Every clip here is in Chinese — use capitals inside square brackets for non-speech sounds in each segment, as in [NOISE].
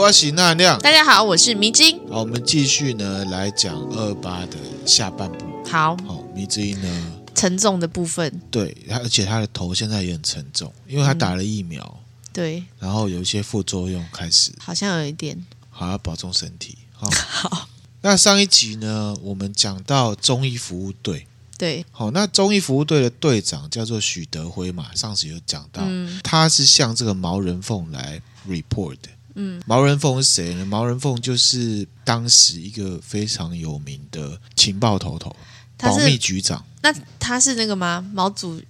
我是纳亮。大家好，我是迷津。好，我们继续呢来讲二二八的下半部。好，好，迷之音呢沉重的部分。对，他而且他的头现在也很沉重，因为他打了疫苗。嗯、对，然后有一些副作用开始，好像有一点。好，要保重身体。好，好那上一集呢，我们讲到中医服务队。对，好，那中医服务队的队长叫做许德辉嘛，上次有讲到，嗯、他是向这个毛人凤来 report 的。嗯，毛人凤是谁呢？毛人凤就是当时一个非常有名的情报头头，保密局长。那他是那个吗？毛主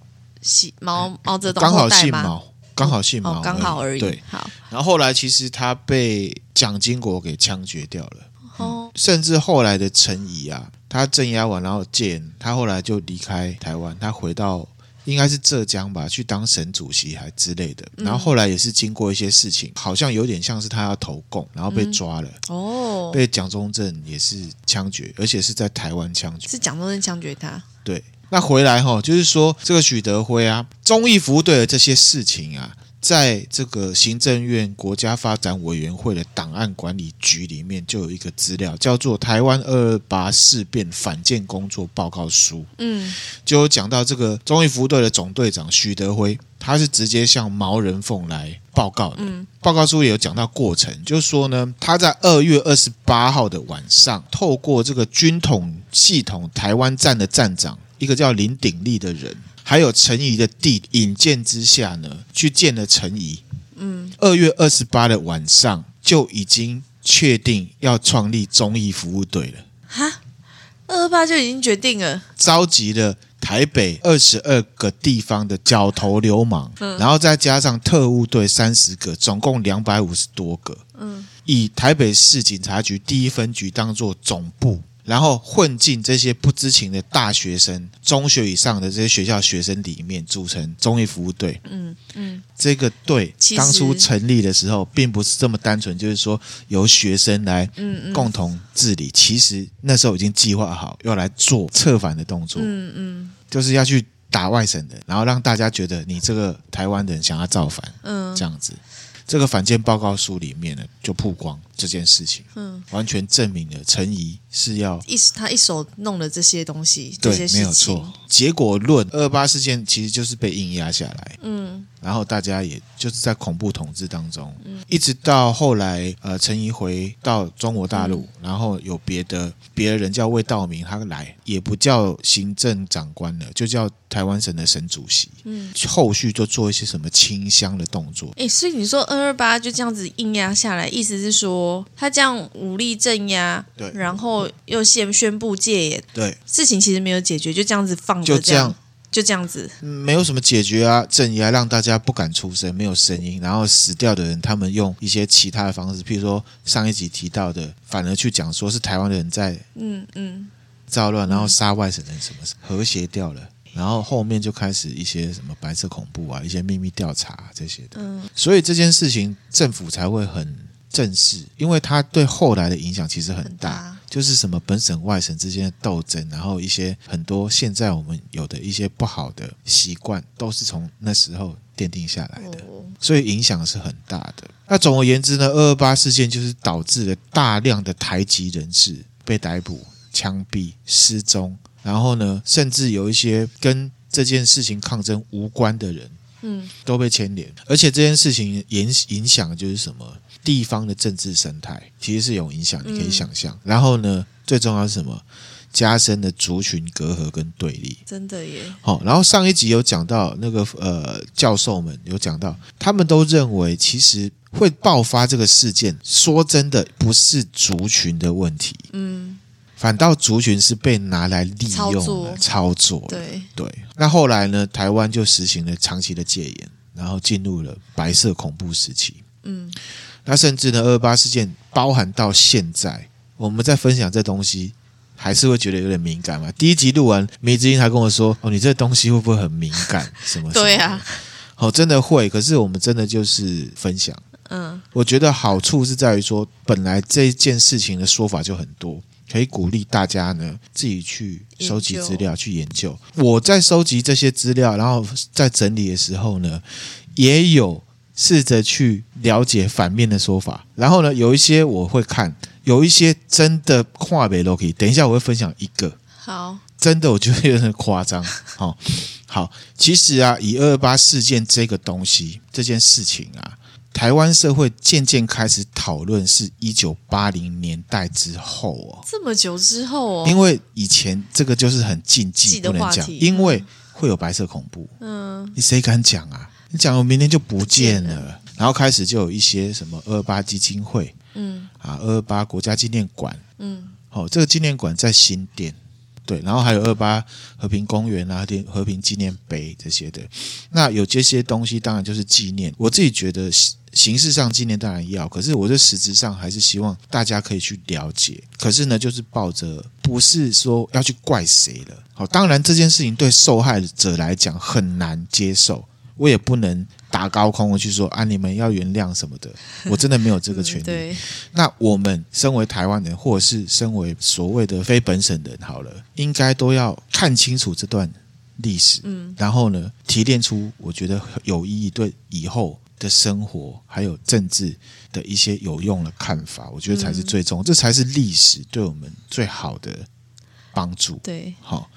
席毛毛泽东刚好姓毛，刚好姓毛，刚好而已。对，好。然后后来其实他被蒋经国给枪决掉了。哦，甚至后来的陈仪啊，他镇压完然后戒严，他后来就离开台湾，他回到。应该是浙江吧，去当省主席还之类的，然后后来也是经过一些事情，好像有点像是他要投共，然后被抓了。哦，被蒋中正也是枪决，而且是在台湾枪决。是蒋中正枪决他？对，那回来哈，就是说这个许德辉啊，忠义服务队的这些事情啊。在这个行政院国家发展委员会的档案管理局里面，就有一个资料叫做《台湾二二八事变反建工作报告书》。嗯，就有讲到这个忠义服务队的总队长许德辉，他是直接向毛人凤来报告的。嗯，报告书也有讲到过程，就是说呢，他在二月二十八号的晚上，透过这个军统系统台湾站的站长，一个叫林鼎立的人。还有陈怡的弟引荐之下呢，去见了陈怡。嗯，二月二十八的晚上就已经确定要创立忠义服务队了。哈，二二八就已经决定了，召集了台北二十二个地方的角头流氓，嗯，然后再加上特务队三十个，总共两百五十多个。嗯，以台北市警察局第一分局当做总部。然后混进这些不知情的大学生、中学以上的这些学校学生里面，组成忠义服务队。嗯嗯，这个队当初成立的时候，并不是这么单纯，就是说由学生来共同治理。其实那时候已经计划好要来做策反的动作。嗯嗯，就是要去打外省人，然后让大家觉得你这个台湾人想要造反。嗯，这样子。这个反建报告书里面呢，就曝光这件事情，嗯，完全证明了陈怡是要一他一手弄了这些东西，对，没有错。结果论二二八事件其实就是被硬压下来，嗯，然后大家也就是在恐怖统治当中，嗯，一直到后来，呃，陈怡回到中国大陆，嗯，然后有别的别的人叫魏道明，他来也不叫行政长官了，就叫台湾省的省主席，嗯，后续就做一些什么清乡的动作，哎，所以你说二二八就这样子硬压下来，意思是说他这样武力镇压，对，然后又先宣布戒严，对，事情其实没有解决，就这样子放。就这样，就这样子，没有什么解决啊，镇压让大家不敢出声，没有声音，然后死掉的人，他们用一些其他的方式，譬如说上一集提到的，反而去讲说是台湾的人在，嗯嗯，造乱，然后杀外省人，什么和谐掉了，然后后面就开始一些什么白色恐怖啊，一些秘密调查这些的，嗯，所以这件事情政府才会很正视，因为它对后来的影响其实很大。就是什么本省外省之间的斗争，然后一些很多现在我们有的一些不好的习惯，都是从那时候奠定下来的，所以影响是很大的。那总而言之呢，二二八事件就是导致了大量的台籍人士被逮捕、枪毙、失踪，然后呢，甚至有一些跟这件事情抗争无关的人，嗯，都被牵连。而且这件事情影影响的就是什么？地方的政治生态其实是有影响，你可以想象。嗯、然后呢，最重要是什么？加深了族群隔阂跟对立。真的耶。好，然后上一集有讲到那个呃教授们有讲到，他们都认为其实会爆发这个事件，说真的不是族群的问题。嗯。反倒族群是被拿来利用了操作，操作对对。那后来呢？台湾就实行了长期的戒严，然后进入了白色恐怖时期。嗯，那甚至呢，二二八事件包含到现在，我们在分享这东西，还是会觉得有点敏感嘛。第一集录完，迷之音还跟我说：“哦，你这东西会不会很敏感？[LAUGHS] 什么，什么？”对啊，哦，真的会。可是我们真的就是分享。嗯，我觉得好处是在于说，本来这件事情的说法就很多。可以鼓励大家呢，自己去收集资料，去研究。我在收集这些资料，然后在整理的时候呢，也有试着去了解反面的说法。然后呢，有一些我会看，有一些真的跨北都可以。等一下我会分享一个，好，真的我觉得有点夸张。好，[LAUGHS] 好，其实啊，以二二八事件这个东西，这件事情啊。台湾社会渐渐开始讨论，是一九八零年代之后哦，这么久之后哦，因为以前这个就是很禁忌，不能讲，因为会有白色恐怖。嗯，你谁敢讲啊？你讲我明天就不见了。然后开始就有一些什么二二八基金会，嗯，啊，二二八国家纪念馆，嗯，好，这个纪念馆在新店。对，然后还有二八和平公园啊，和平纪念碑这些的。那有这些东西，当然就是纪念。我自己觉得形式上纪念当然要，可是我这实质上还是希望大家可以去了解。可是呢，就是抱着不是说要去怪谁了。好，当然这件事情对受害者来讲很难接受，我也不能。打高空，我去说啊，你们要原谅什么的，我真的没有这个权利。对，那我们身为台湾人，或者是身为所谓的非本省人，好了，应该都要看清楚这段历史，嗯，然后呢，提炼出我觉得有意义、对以后的生活还有政治的一些有用的看法，我觉得才是最重要，这才是历史对我们最好的帮助。对，好。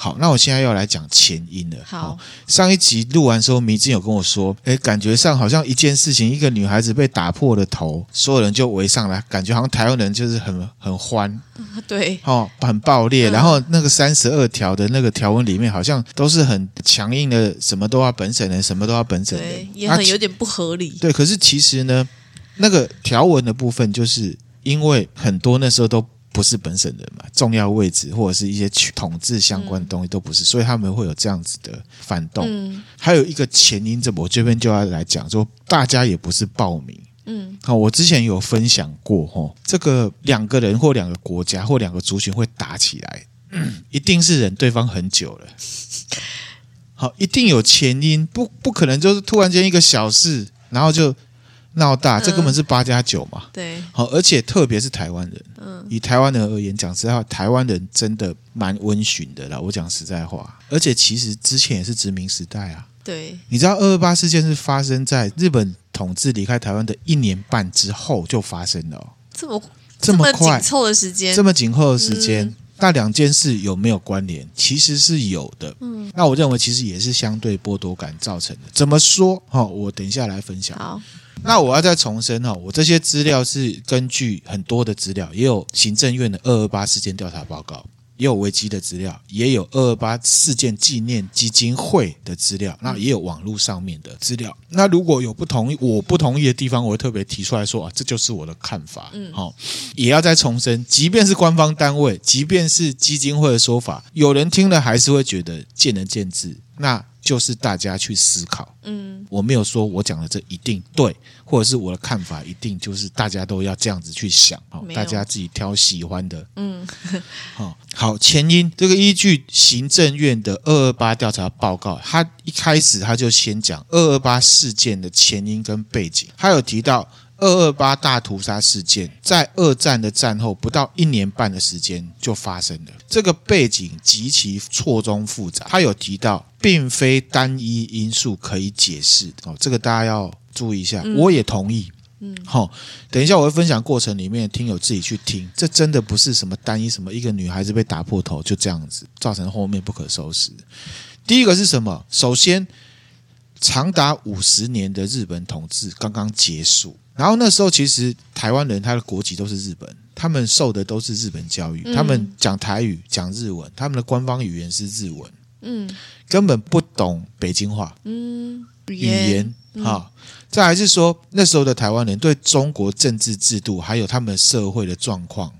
好，那我现在要来讲前因了。好，上一集录完之后，迷津有跟我说，哎，感觉上好像一件事情，一个女孩子被打破了头，所有人就围上来，感觉好像台湾人就是很很欢，[LAUGHS] 对，哦，很爆裂。嗯、然后那个三十二条的那个条文里面，好像都是很强硬的，什么都要本省人，什么都要本省人，对，也很有点不合理。对，可是其实呢，那个条文的部分，就是因为很多那时候都。不是本省人嘛，重要位置或者是一些统治相关的东西都不是，嗯、所以他们会有这样子的反动。嗯、还有一个前因，这我这边就要来讲，说大家也不是暴民。嗯，好，我之前有分享过，吼，这个两个人或两个国家或两个族群会打起来，嗯、[CLEARS THROAT] 一定是忍对方很久了。[LAUGHS] 好，一定有前因，不不可能就是突然间一个小事，然后就。闹大，这根本是八加九嘛。嗯、对，好，而且特别是台湾人，嗯，以台湾人而言，讲实在话，台湾人真的蛮温驯的啦。我讲实在话，而且其实之前也是殖民时代啊。对，你知道二二八事件是发生在日本统治离开台湾的一年半之后就发生了，哦，这么这么快，紧凑的时间，这么紧凑的时间，嗯、那两件事有没有关联？其实是有的。嗯，那我认为其实也是相对剥夺感造成的。怎么说？哈，我等一下来分享。好。那我要再重申哈，我这些资料是根据很多的资料，也有行政院的二二八事件调查报告，也有维基的资料，也有二二八事件纪念基金会的资料，那也有网络上面的资料。那如果有不同意，我不同意的地方，我会特别提出来说啊，这就是我的看法。嗯，好，也要再重申，即便是官方单位，即便是基金会的说法，有人听了还是会觉得见仁见智。那。就是大家去思考，嗯，我没有说我讲的这一定对，或者是我的看法一定就是大家都要这样子去想，好，大家自己挑喜欢的，嗯，好，[LAUGHS] 好，前因这个依据行政院的二二八调查报告，他一开始他就先讲二二八事件的前因跟背景，他有提到。二二八大屠杀事件在二战的战后不到一年半的时间就发生了，这个背景极其错综复杂。他有提到，并非单一因素可以解释。哦，这个大家要注意一下。我也同意，嗯，好，等一下我会分享过程里面，听友自己去听，这真的不是什么单一什么一个女孩子被打破头就这样子造成后面不可收拾。第一个是什么？首先，长达五十年的日本统治刚刚结束。然后那时候其实台湾人他的国籍都是日本，他们受的都是日本教育，嗯、他们讲台语、讲日文，他们的官方语言是日文，嗯，根本不懂北京话，嗯，语言，哈、嗯。再来是说，那时候的台湾人对中国政治制度还有他们社会的状况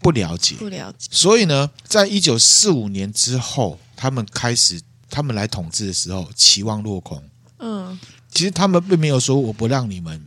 不了解，不了解。所以呢，在一九四五年之后，他们开始他们来统治的时候，期望落空。嗯，其实他们并没有说我不让你们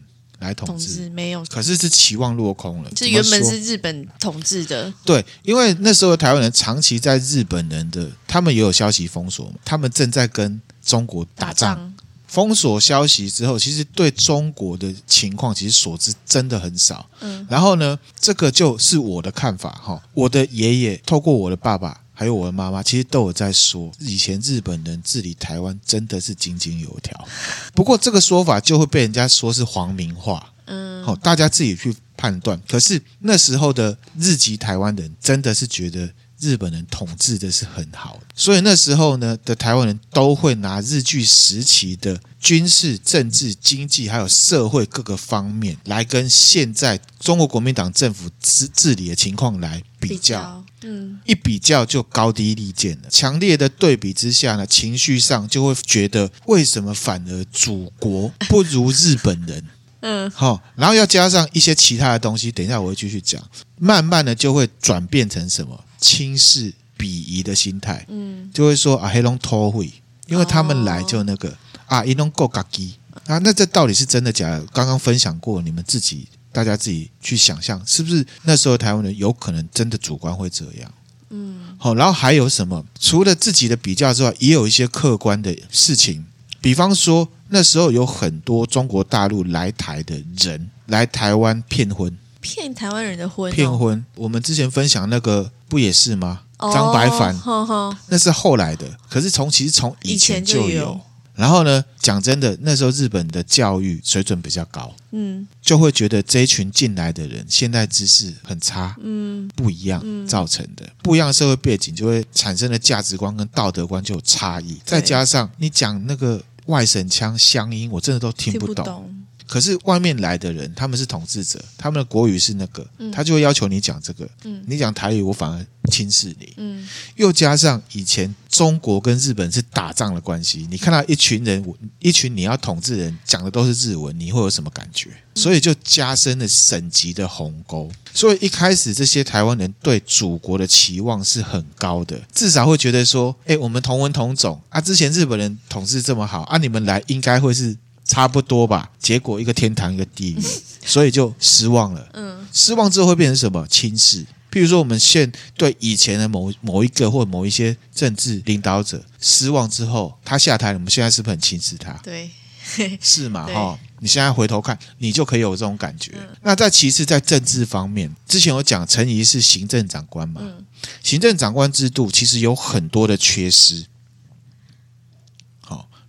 来统治，没有，可是是期望落空了。这原本是日本统治的，对，因为那时候台湾人长期在日本人的，他们也有消息封锁嘛，他们正在跟中国打仗。打仗封锁消息之后，其实对中国的情况其实所知真的很少。嗯，然后呢，这个就是我的看法哈。我的爷爷透过我的爸爸还有我的妈妈，其实都有在说，以前日本人治理台湾真的是井井有条。不过这个说法就会被人家说是皇民化。嗯，好，大家自己去判断。可是那时候的日籍台湾人真的是觉得。日本人统治的是很好的，所以那时候呢的台湾人都会拿日据时期的军事、政治、经济还有社会各个方面来跟现在中国国民党政府治治理的情况来比较，比较，嗯，一比较就高低立见了。强烈的对比之下呢，情绪上就会觉得为什么反而祖国不如日本人？[LAUGHS] 嗯，好，然后要加上一些其他的东西，等一下我会继续讲，慢慢的就会转变成什么？轻视、鄙夷的心态，嗯，就会说啊，黑龙偷会，因为他们来就那个、哦、啊，一龙够嘎基啊，那这到底是真的假的？刚刚分享过，你们自己大家自己去想象，是不是那时候台湾人有可能真的主观会这样？嗯，好，然后还有什么？除了自己的比较之外，也有一些客观的事情，比方说那时候有很多中国大陆来台的人来台湾骗婚。骗台湾人的婚，哦，骗婚。我们之前分享那个不也是吗？哦、张白帆，呵呵那是后来的。可是从其实从以前就有。然后呢，讲真的，那时候日本的教育水准比较高，嗯，就会觉得这一群进来的人现在知识很差，嗯，不一样造成的，不一样的社会背景就会产生的价值观跟道德观就有差异。再加上你讲那个外省腔乡音，我真的都听不懂。可是外面来的人，他们是统治者，他们的国语是那个，他就会要求你讲这个。嗯，你讲台语，我反而轻视你。嗯，又加上以前中国跟日本是打仗的关系，你看到一群人，一群你要统治人讲的都是日文，你会有什么感觉？所以就加深了省级的鸿沟。所以一开始这些台湾人对祖国的期望是很高的，至少会觉得说，哎，我们同文同种啊，之前日本人统治这么好啊，你们来应该会是。差不多吧，结果一个天堂一个地狱，[LAUGHS] 所以就失望了。嗯，失望之后会变成什么？轻视。譬如说，我们现对以前的某某一个或某一些政治领导者失望之后，他下台了，我们现在是不是很轻视他？对，[LAUGHS] 是嘛？哈对，你现在回头看，你就可以有这种感觉。嗯、那在其次，在政治方面，之前有讲陈仪是行政长官嘛？嗯、行政长官制度其实有很多的缺失。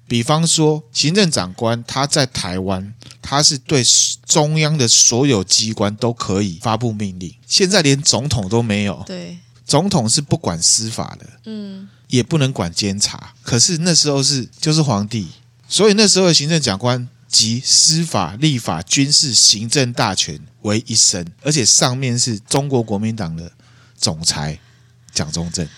比方说，行政长官他在台湾，他是对中央的所有机关都可以发布命令。现在连总统都没有，对，总统是不管司法的，嗯，也不能管监察。可是那时候是就是皇帝，所以那时候的行政长官集司法、立法、军事、行政大权为一身，而且上面是中国国民党的总裁蒋中正。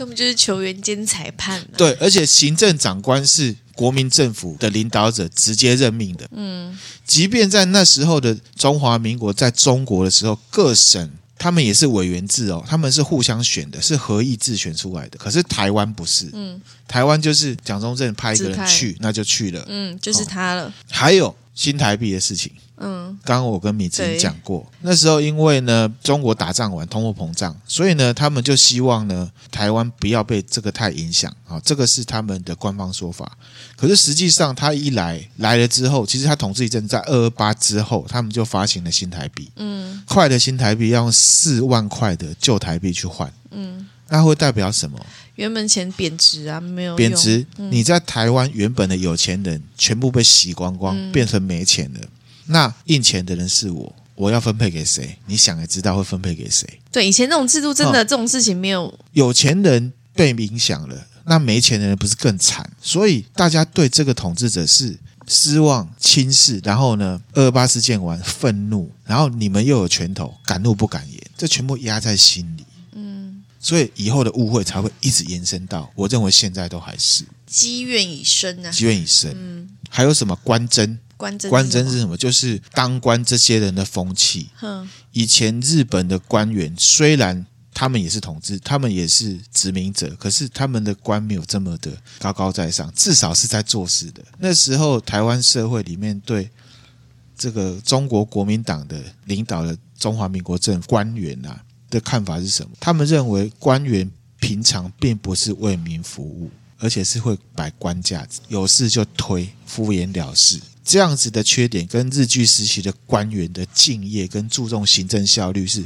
根本就是球员兼裁判，啊。对，而且行政长官是国民政府的领导者直接任命的。嗯，即便在那时候的中华民国，在中国的时候，各省他们也是委员制哦，他们是互相选的，是合议制选出来的。可是台湾不是，嗯，台湾就是蒋中正派一个人去，那就去了，嗯，就是他了。哦，还有新台币的事情。嗯，刚刚我跟米子讲过，那时候因为呢，中国打仗完通货膨胀，所以呢，他们就希望呢，台湾不要被这个太影响啊，这个是他们的官方说法。可是实际上，他一来来了之后，其实他统治一阵，在二二八之后，他们就发行了新台币，嗯，快的新台币要用四万块的旧台币去换，嗯，那会代表什么？原本钱贬值啊，没有贬值，嗯、你在台湾原本的有钱人全部被洗光光，嗯、变成没钱了。那印钱的人是我，我要分配给谁？你想也知道会分配给谁？对，以前那种制度真的、哦、这种事情没有。有钱人被影响了，那没钱的人不是更惨？所以大家对这个统治者是失望、轻视，然后呢，二二八事件完愤怒，然后你们又有拳头，敢怒不敢言，这全部压在心里。嗯，所以以后的误会才会一直延伸到，我认为现在都还是积怨已深啊，积怨已深。嗯，还有什么官箴？官箴，官箴是什么？就是当官这些人的风气。嗯，以前日本的官员虽然。他们也是统治，他们也是殖民者，可是他们的官没有这么的高高在上，至少是在做事的。那时候台湾社会里面对这个中国国民党的领导的中华民国政府官员啊的看法是什么？他们认为官员平常并不是为民服务，而且是会摆官架子，有事就推，敷衍了事。这样子的缺点跟日据时期的官员的敬业跟注重行政效率是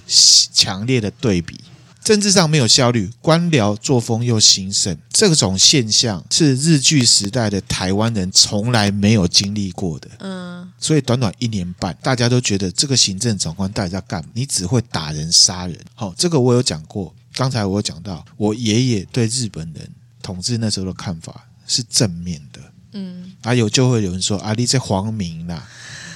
强烈的对比。政治上没有效率，官僚作风又兴盛，这种现象是日据时代的台湾人从来没有经历过的。嗯，所以短短一年半，大家都觉得这个行政长官到底在干嘛？你只会打人杀人。好，这个我有讲过。刚才我有讲到，我爷爷对日本人统治那时候的看法是正面的。嗯，还有就会有人说啊，你这皇民啦。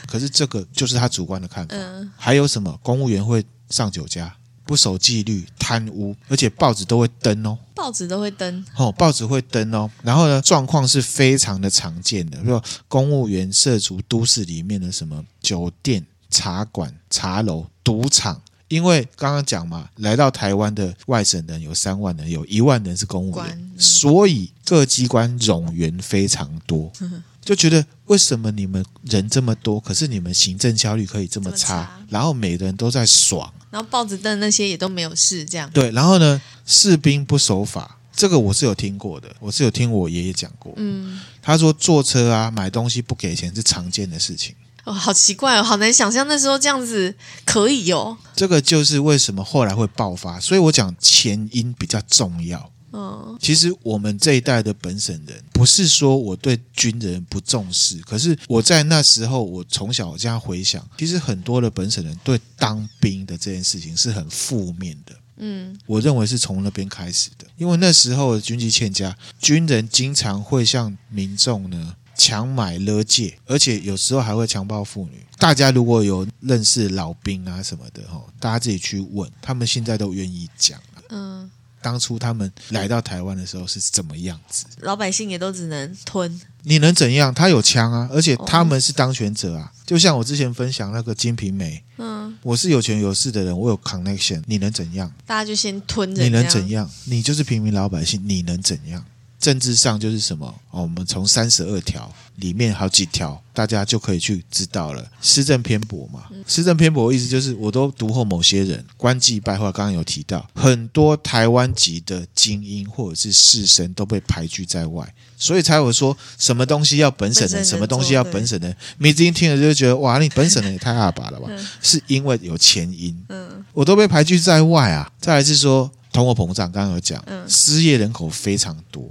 可是这个就是他主观的看法。嗯，还有什么？公务员会上酒家。不守纪律、贪污，而且报纸都会登哦。报纸都会登哦，报纸会登哦。然后呢，状况是非常的常见的，比如说公务员涉足都市里面的什么酒店、茶馆、茶楼、赌场。因为刚刚讲嘛，来到台湾的外省人有三万人，有一万人是公务员，嗯、所以各机关冗员非常多。嗯 [LAUGHS] 就觉得为什么你们人这么多，可是你们行政效率可以这么差？差然后每个人都在爽，然后豹子凳那些也都没有事，这样对。然后呢，士兵不守法，这个我是有听过的，我是有听我爷爷讲过。嗯，他说坐车啊，买东西不给钱是常见的事情。哦，好奇怪哦，好难想象那时候这样子可以哦。这个就是为什么后来会爆发，所以我讲前因比较重要。嗯，其实我们这一代的本省人，不是说我对军人不重视，可是我在那时候，我从小这样回想，其实很多的本省人对当兵的这件事情是很负面的。嗯，我认为是从那边开始的，因为那时候的军纪欠佳，军人经常会向民众呢强买勒借，而且有时候还会强暴妇女。大家如果有认识老兵啊什么的，哈，大家自己去问，他们现在都愿意讲。嗯。当初他们来到台湾的时候是怎么样子？老百姓也都只能吞。你能怎样？他有枪啊，而且他们是当权者啊。就像我之前分享那个《金瓶梅》，嗯，我是有权有势的人，我有 connection，你能怎样？大家就先吞着。你能怎样？你就是平民老百姓，你能怎样？政治上就是什么？哦，我们从三十二条里面好几条，大家就可以去知道了。施政偏颇嘛，施政偏颇的意思就是，我都读后某些人官妓败坏。刚刚有提到，很多台湾籍的精英或者是士绅都被排拒在外，所以才有说什么东西要本省人，什么东西要本省人。你今天听了就觉得哇，你本省人也太阿爸了吧？[LAUGHS] 是因为有前因。嗯，我都被排拒在外啊。再来是说通货膨胀，刚刚有讲，失业人口非常多。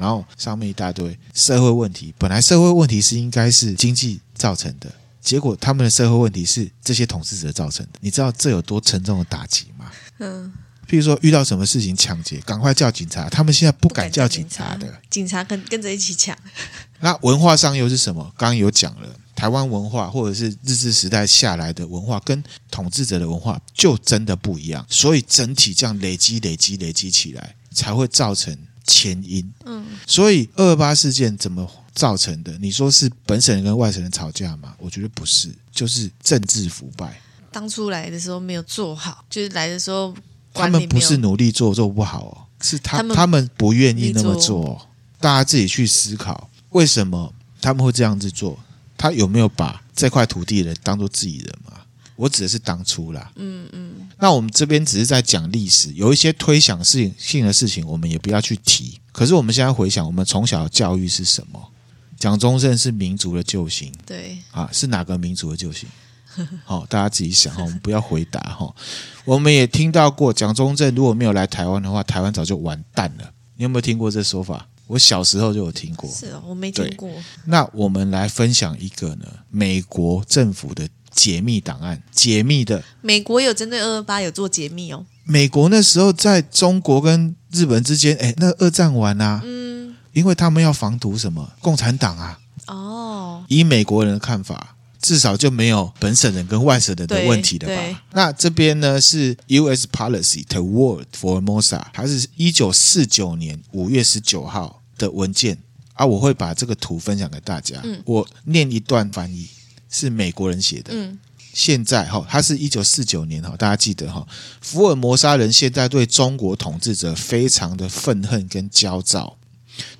然后上面一大堆社会问题，本来社会问题是应该是经济造成的，结果他们的社会问题是这些统治者造成的。你知道这有多沉重的打击吗？嗯，譬如说遇到什么事情抢劫，赶快叫警察，他们现在不敢叫警察的，警察跟跟着一起抢。那文化上又是什么？刚刚有讲了，台湾文化或者是日治时代下来的文化，跟统治者的文化就真的不一样，所以整体这样累积、累积、累积起来，才会造成。前因，嗯，所以二二八事件怎么造成的？你说是本省人跟外省人吵架吗？我觉得不是，就是政治腐败。当初来的时候没有做好，就是来的时候他们不是努力做做不好哦，是他他们，他们不愿意那么做。大家自己去思考，为什么他们会这样子做？他有没有把这块土地的人当做自己人吗？我指的是当初啦，嗯嗯，那我们这边只是在讲历史，有一些推想性性的事情，我们也不要去提。可是我们现在回想，我们从小的教育是什么？蒋中正是民族的救星，对啊，是哪个民族的救星？好，大家自己想哈，我们不要回答哈。我们也听到过，蒋中正如果没有来台湾的话，台湾早就完蛋了。你有没有听过这说法？我小时候就有听过，是哦，我没听过。那我们来分享一个呢，美国政府的。解密档案，解密的。美国有针对二二八有做解密哦。美国那时候在中国跟日本之间，哎，那二战完啊，嗯，因为他们要防堵什么共产党啊。哦。哦，以美国人的看法，至少就没有本省人跟外省人的问题了吧？那这边呢是 U.S. Policy Toward Formosa，它是一九四九年五月十九号的文件啊，我会把这个图分享给大家。嗯，我念一段翻译，是美国人写的。嗯。现在哈，他是一九四九年哈，大家记得哈，福尔摩沙人现在对中国统治者非常的愤恨跟焦躁，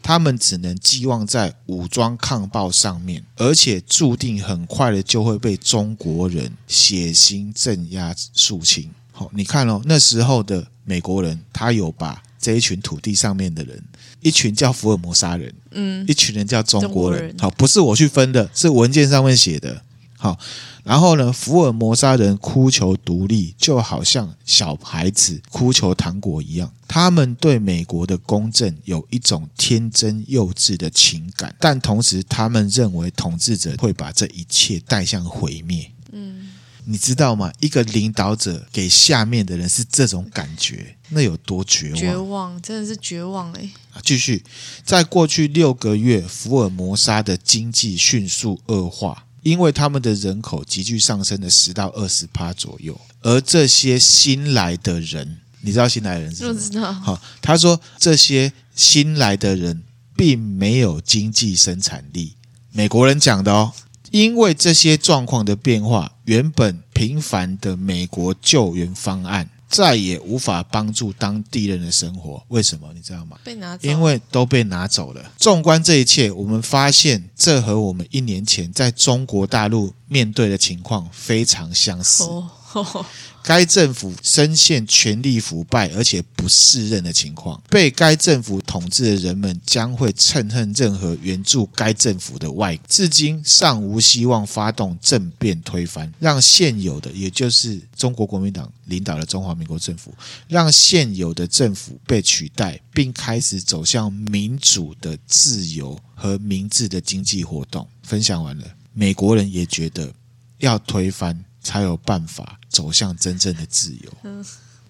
他们只能寄望在武装抗暴上面，而且注定很快的就会被中国人血腥镇压肃清。好，你看哦，那时候的美国人，他有把这一群土地上面的人，一群叫福尔摩沙人，嗯，一群人叫中国人，好，不是我去分的，是文件上面写的。好，然后呢，福尔摩沙人哭求独立，就好像小孩子哭求糖果一样。他们对美国的公正有一种天真幼稚的情感，但同时他们认为统治者会把这一切带向毁灭。嗯，你知道吗？一个领导者给下面的人是这种感觉，那有多绝望？绝望，真的是绝望哎！继续，在过去六个月，福尔摩沙的经济迅速恶化。因为他们的人口急剧上升了十到二十趴左右，而这些新来的人，你知道新来的人是什么？不知道。好，他说这些新来的人并没有经济生产力，美国人讲的哦。因为这些状况的变化，原本平凡的美国救援方案。再也无法帮助当地人的生活，为什么？你知道吗？被拿走，因为都被拿走了。纵观这一切，我们发现这和我们一年前在中国大陆面对的情况非常相似。[LAUGHS] 该政府深陷权力腐败而且不适任的情况，被该政府统治的人们将会憎恨任何援助该政府的外，至今尚无希望发动政变推翻，让现有的，也就是中国国民党领导的中华民国政府，让现有的政府被取代，并开始走向民主的自由和明智的经济活动。分享完了，美国人也觉得要推翻。才有办法走向真正的自由，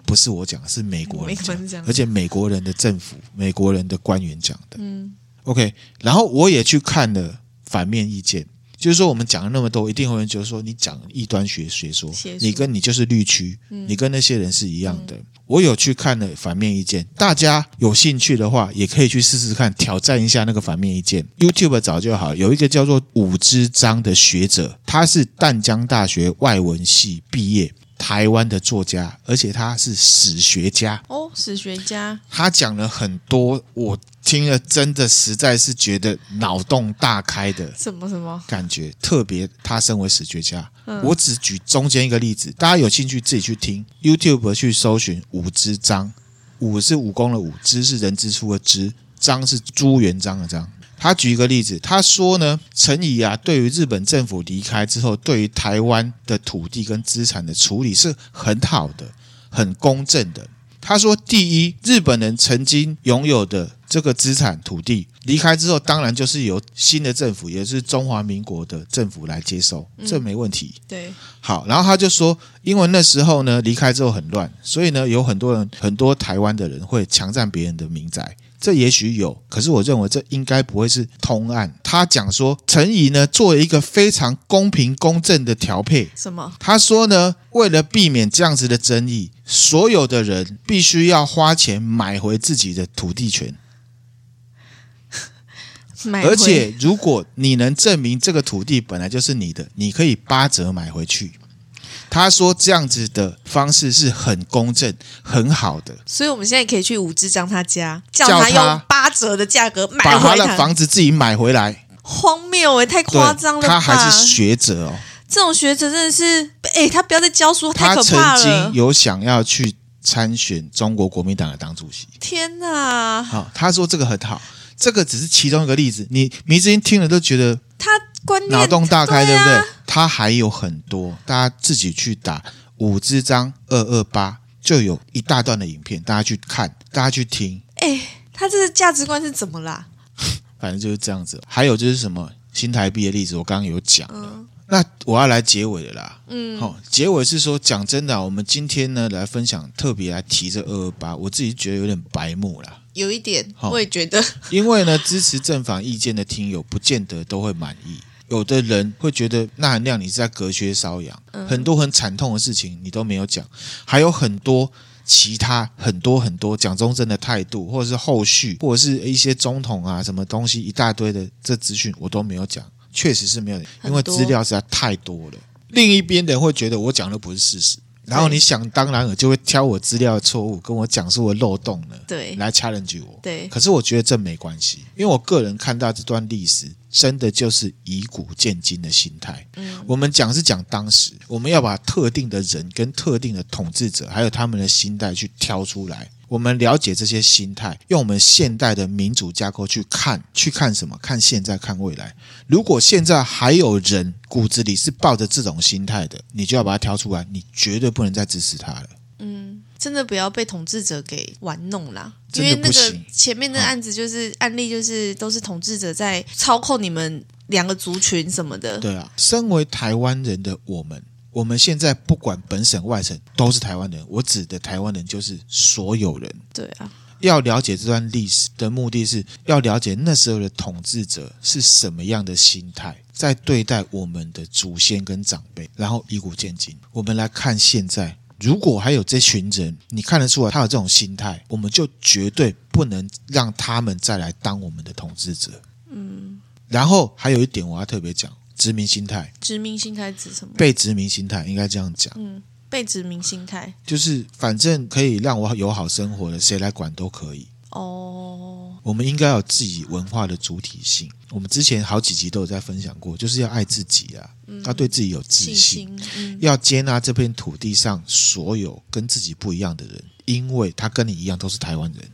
不是我讲，是美国人讲，而且美国人的政府、美国人的官员讲的。嗯，OK，然后我也去看了反面意见。就是说，我们讲了那么多，一定会有人觉得说你讲异端学学说，你跟你就是绿区，你跟那些人是一样的。我有去看了反面意见，大家有兴趣的话，也可以去试试看，挑战一下那个反面意见。YouTube 找就好，有一个叫做武之章的学者，他是淡江大学外文系毕业。台湾的作家，而且他是史学家。哦，史学家，他讲了很多，我听了真的实在是觉得脑洞大开的，什么什么？感觉？特别他身为史学家，嗯、我只举中间一个例子，大家有兴趣自己去听。YouTube 去搜寻武之章，武是武功的武，之是人之初的之，章是朱元璋的章。他举一个例子，他说呢，陈仪啊，对于日本政府离开之后，对于台湾的土地跟资产的处理是很好的、很公正的。他说，第一，日本人曾经拥有的这个资产土地离开之后，当然就是由新的政府，也就是中华民国的政府来接收，这没问题。对，好，然后他就说，因为那时候呢，离开之后很乱，所以呢，有很多人，很多台湾的人会强占别人的民宅。这也许有，可是我认为这应该不会是通案。他讲说，陈怡呢做了一个非常公平公正的调配。什么？他说呢，为了避免这样子的争议，所有的人必须要花钱买回自己的土地权。[LAUGHS] 而且，如果你能证明这个土地本来就是你的，你可以八折买回去。他说这样子的方式是很公正、很好的，所以我们现在可以去武志章他家，叫他用八折的价格买回来，把他的房子自己买回来。荒谬哎，太夸张了吧！他还是学者哦，这种学者真的是哎，他不要再教书，太可怕了。他曾经有想要去参选中国国民党的党主席。天哪！好，他说这个很好，这个只是其中一个例子。你迷之音听了都觉得他。脑洞大开，对不对？他还有很多，大家自己去打五之章二二八，就有一大段的影片，大家去看，大家去听。哎，他这个价值观是怎么啦？反正就是这样子。还有就是什么新台币的例子，我刚刚有讲了。嗯、那我要来结尾的啦。嗯，好，结尾是说，讲真的，我们今天呢来分享，特别来提这二二八，我自己觉得有点白目啦。有一点，我也觉得，因为呢，支持正反意见的听友不见得都会满意。有的人会觉得那含量你是在隔靴搔痒，嗯、很多很惨痛的事情你都没有讲，还有很多其他很多很多蒋中正的态度，或者是后续，或者是一些总统啊什么东西一大堆的这资讯我都没有讲，确实是没有，因为资料实在太多了。多另一边的人会觉得我讲的不是事实。然后你想当然了，就会挑我资料的错误跟我讲述我漏洞了，对，来 challenge 我。对，可是我觉得这没关系，因为我个人看到这段历史，真的就是以古鉴今的心态。嗯，我们讲是讲当时，我们要把特定的人跟特定的统治者，还有他们的心态去挑出来。我们了解这些心态，用我们现代的民主架构去看，去看什么？看现在，看未来。如果现在还有人骨子里是抱着这种心态的，你就要把它挑出来，你绝对不能再支持他了。嗯，真的不要被统治者给玩弄啦。因为那个前面的案子就是案例，就是都是统治者在操控你们两个族群什么的。对啊，身为台湾人的我们。我们现在不管本省外省都是台湾人，我指的台湾人就是所有人。对啊，要了解这段历史的目的是要了解那时候的统治者是什么样的心态，在对待我们的祖先跟长辈，然后以古鉴今。我们来看现在，如果还有这群人，你看得出来他有这种心态，我们就绝对不能让他们再来当我们的统治者。嗯，然后还有一点我要特别讲。殖民心态，殖民心态指什么？被殖民心态应该这样讲。嗯，被殖民心态就是反正可以让我有好生活的，谁来管都可以。哦，我们应该有自己文化的主体性。我们之前好几集都有在分享过，就是要爱自己啊，嗯、要对自己有自信，信嗯、要接纳这片土地上所有跟自己不一样的人，因为他跟你一样都是台湾人。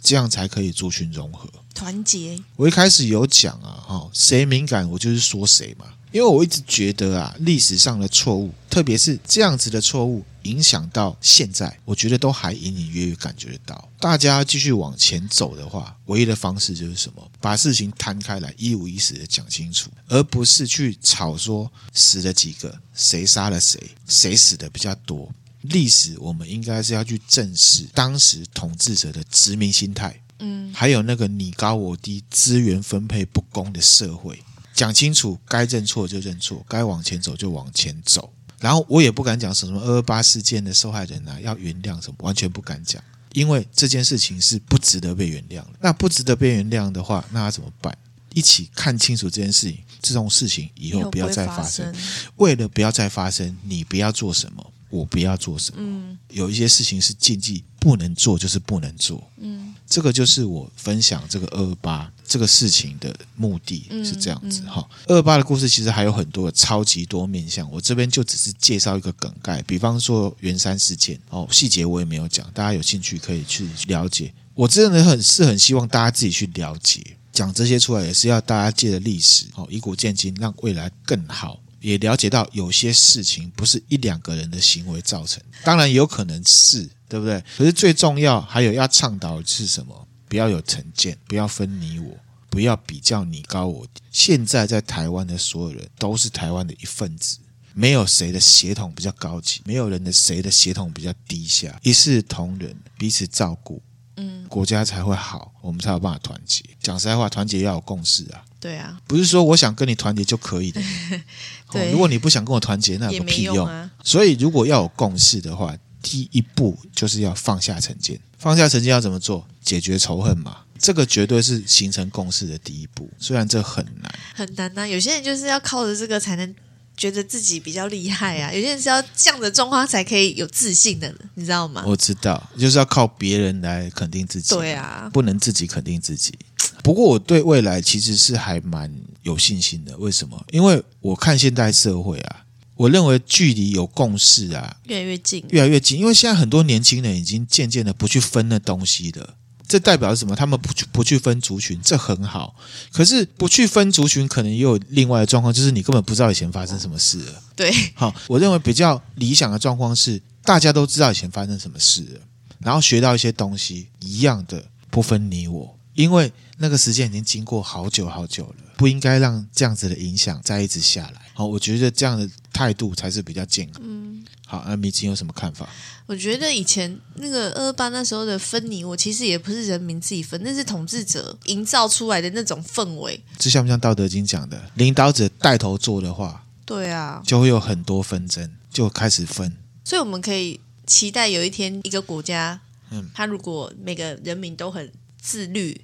嗯，这样才可以族群融合。团结，我一开始有讲啊，哈，谁敏感我就是说谁嘛，因为我一直觉得啊，历史上的错误，特别是这样子的错误，影响到现在，我觉得都还隐隐约约感觉得到。大家继续往前走的话，唯一的方式就是什么？把事情摊开来，一五一十的讲清楚，而不是去吵说死了几个，谁杀了谁，谁死的比较多。历史我们应该是要去正视当时统治者的殖民心态。嗯，还有那个你高我低、资源分配不公的社会，讲清楚，该认错就认错，该往前走就往前走。然后我也不敢讲什么二二八事件的受害人啊，要原谅什么，完全不敢讲，因为这件事情是不值得被原谅的。那不值得被原谅的话，那他怎么办？一起看清楚这件事情，这种事情以后不要再发生。为了不要再发生，你不要做什么。我不要做什么，嗯，有一些事情是禁忌，不能做就是不能做，嗯，这个就是我分享这个二二八这个事情的目的是这样子哈。二二八的故事其实还有很多超级多面向，我这边就只是介绍一个梗概，比方说圆山事件哦，细节我也没有讲，大家有兴趣可以去了解。我真的很是很希望大家自己去了解，讲这些出来也是要大家借着历史哦，以古鉴今，让未来更好。也了解到有些事情不是一两个人的行为造成，当然有可能是，对不对？可是最重要还有要倡导的是什么？不要有成见，不要分你我，不要比较你高我低。现在在台湾的所有人都是台湾的一份子，没有谁的血统比较高级，没有人的谁的血统比较低下，一视同仁，彼此照顾。嗯，国家才会好，我们才有办法团结。讲实在话，团结要有共识啊。对啊，不是说我想跟你团结就可以的。[LAUGHS] 对、哦，如果你不想跟我团结，那有个屁用，用啊。所以，如果要有共识的话，第一步就是要放下成见。放下成见要怎么做？解决仇恨嘛，这个绝对是形成共识的第一步。虽然这很难，很难呐、啊。有些人就是要靠着这个才能。觉得自己比较厉害啊，[LAUGHS] 有些人是要这样的状况才可以有自信的，你知道吗？我知道，就是要靠别人来肯定自己。对啊，不能自己肯定自己。不过我对未来其实是还蛮有信心的。为什么？因为我看现代社会啊，我认为距离有共识啊，越来越近，越来越近。因为现在很多年轻人已经渐渐的不去分那东西了。这代表什么？他们不去不去分族群，这很好。可是不去分族群，可能也有另外的状况，就是你根本不知道以前发生什么事了。对，好，我认为比较理想的状况是，大家都知道以前发生什么事了，然后学到一些东西，一样的不分你我。因为那个时间已经经过好久好久了，不应该让这样子的影响再一直下来。好，我觉得这样的态度才是比较健康。嗯，好，那迷之音有什么看法？我觉得以前那个二二八那时候的分你我，其实也不是人民自己分，那是统治者营造出来的那种氛围。这像不像《道德经》讲的，领导者带头做的话，对啊，就会有很多纷争，就开始分。所以我们可以期待有一天，一个国家，嗯，他如果每个人民都很自律。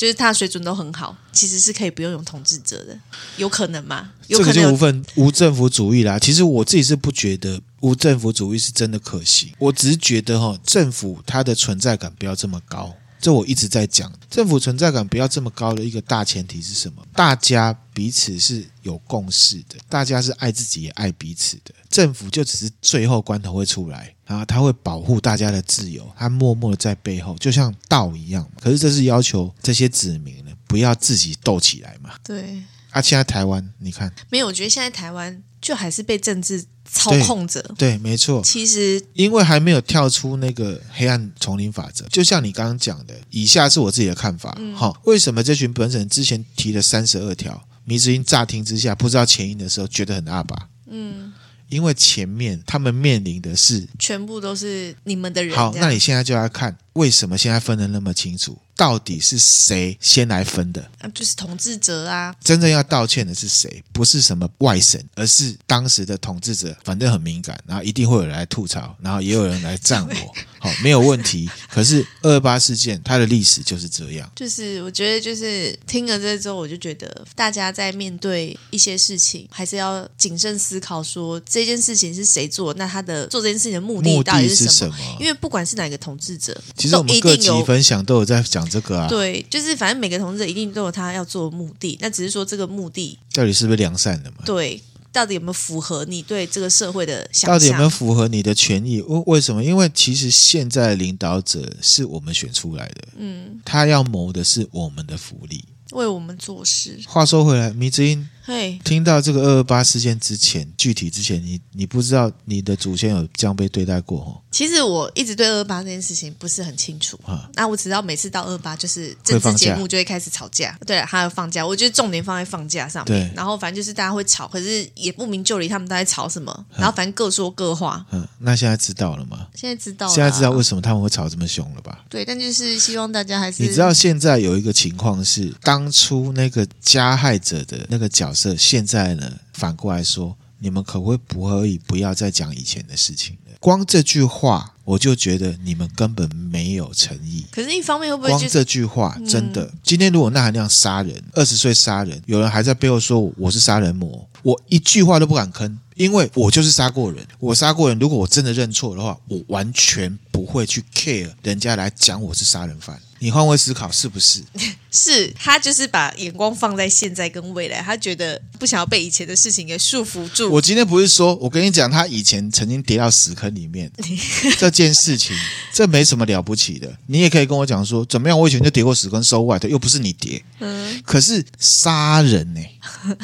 就是他的水准都很好，其实是可以不用有统治者的，有可能吗？有可能这个就无份无政府主义啦。其实我自己是不觉得无政府主义是真的可行，我只是觉得哈，政府它的存在感不要这么高。这我一直在讲，政府存在感不要这么高的一个大前提是什么？大家彼此是有共识的，大家是爱自己也爱彼此的。政府就只是最后关头会出来，然后他会保护大家的自由，他默默的在背后，就像道一样。可是这是要求这些子民呢，不要自己斗起来嘛。对。啊，现在台湾你看，没有，我觉得现在台湾就还是被政治操控者。对，对，没错。其实因为还没有跳出那个黑暗丛林法则，就像你刚刚讲的，以下是我自己的看法。好、嗯，为什么这群本省之前提了三十二条，迷之音乍听之下不知道前因的时候，觉得很阿巴。嗯。因为前面他们面临的是全部都是你们的人。好，那你现在就要看为什么现在分的那么清楚。到底是谁先来分的？啊，就是统治者啊！真正要道歉的是谁？不是什么外省，而是当时的统治者。反正很敏感，然后一定会有人来吐槽，然后也有人来赞我。[LAUGHS] 好，没有问题。可是二二八事件它的历史就是这样。就是我觉得，就是听了这之后，我就觉得大家在面对一些事情，还是要谨慎思考，说这件事情是谁做，那他的做这件事情的目的到底是什么？什么因为不管是哪个统治者，其实我们各集分享都有在讲。这个啊，对，就是反正每个同志一定都有他要做的目的，那只是说这个目的到底是不是良善的嘛？对，到底有没有符合你对这个社会的想象？到底有没有符合你的权益？为为什么？因为其实现在领导者是我们选出来的，嗯，他要谋的是我们的福利，为我们做事。话说回来，迷之音。嘿，听到这个二二八事件之前，具体之前，你你不知道你的祖先有这样被对待过哦？其实我一直对二二八这件事情不是很清楚啊。那我只知道每次到二二八，就是政治节目就会开始吵架。对了，还有放假，我觉得重点放在放假上面。然后反正就是大家会吵，可是也不明就里他们都在吵什么。然后反正各说各话。嗯，那现在知道了吗？现在知道了，现在知道为什么他们会吵这么凶了吧？对，但就是希望大家还是你知道现在有一个情况是，当初那个加害者的那个角色，现在呢。反过来说，你们可不可以不可以不要再讲以前的事情了？光这句话，我就觉得你们根本没有诚意。可是，一方面会不会、就是、光这句话真的？嗯、今天如果那含量杀人，二十岁杀人，有人还在背后说我是杀人魔，我一句话都不敢吭，因为我就是杀过人。我杀过人，如果我真的认错的话，我完全不会去 care 人家来讲我是杀人犯。你换位思考，是不是？[LAUGHS] 是他就是把眼光放在现在跟未来，他觉得不想要被以前的事情给束缚住。我今天不是说，我跟你讲，他以前曾经跌到屎坑里面，[LAUGHS] 这件事情，这没什么了不起的。你也可以跟我讲说，怎么样？我以前就跌过屎坑，收外头又不是你跌。嗯，可是杀人呢、欸？[LAUGHS]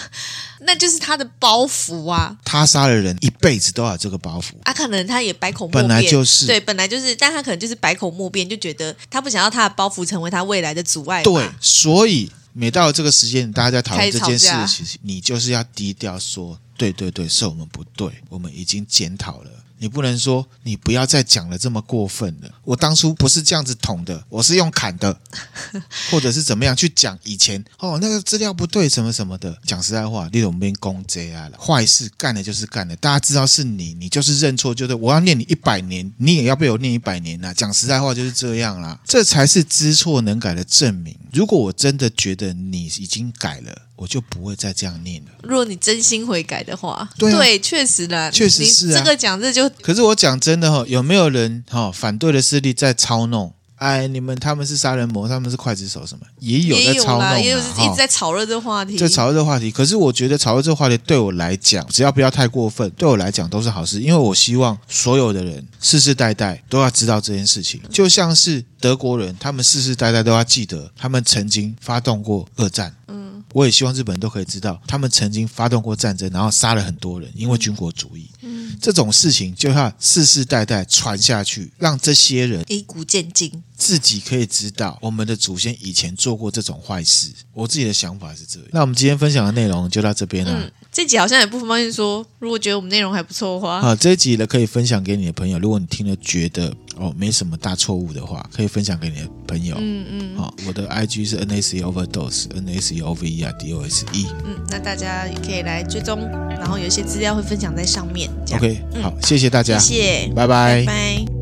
那就是他的包袱啊！他杀了人，一辈子都有这个包袱。啊，可能他也百口莫辩，本来就是对，本来就是，但他可能就是百口莫辩，就觉得他不想要他的包袱成为他未来的阻碍。对，所以每到了这个时间，大家在讨论这件事情，[LAUGHS] 你就是要低调说，对对对，是我们不对，我们已经检讨了。你不能说你不要再讲了这么过分了。我当初不是这样子捅的，我是用砍的，[LAUGHS] 或者是怎么样去讲以前哦，那个资料不对什么什么的。讲实在话，你怎么变公贼啊了？坏事干了就是干了，大家知道是你，你就是认错，就是我要念你一百年，你也要被我念一百年呐。讲实在话就是这样啦，这才是知错能改的证明。如果我真的觉得你已经改了。我就不会再这样念了。如果你真心悔改的话，对，啊、对，确实啦，确实是啊。这个讲这就，可是我讲真的哈，有没有人哈反对的势力在操弄？哎，你们他们是杀人魔，他们是刽子手什么？也有在操弄，也有一直在炒热这个话题，在炒热这个话题。可是我觉得炒热这个话题对我来讲，只要不要太过分，对我来讲都是好事，因为我希望所有的人世世代代都要知道这件事情，就像是德国人，他们世世代代都要记得他们曾经发动过二战。嗯我也希望日本人都可以知道，他们曾经发动过战争，然后杀了很多人，因为军国主义。嗯，这种事情就要世世代代传下去，让这些人以古鉴今，自己可以知道我们的祖先以前做过这种坏事。我自己的想法是这样。那我们今天分享的内容就到这边了。嗯这集好像也不方便说，如果觉得我们内容还不错的话，啊，这一集呢可以分享给你的朋友。如果你听了觉得哦没什么大错误的话，可以分享给你的朋友。嗯嗯，好、哦，我的 IG 是 N A C E Overdose，N A C E O V E R D O S E。嗯，那大家也可以来追踪，然后有一些资料会分享在上面。OK，、嗯、好，谢谢大家，谢谢，拜拜，拜拜。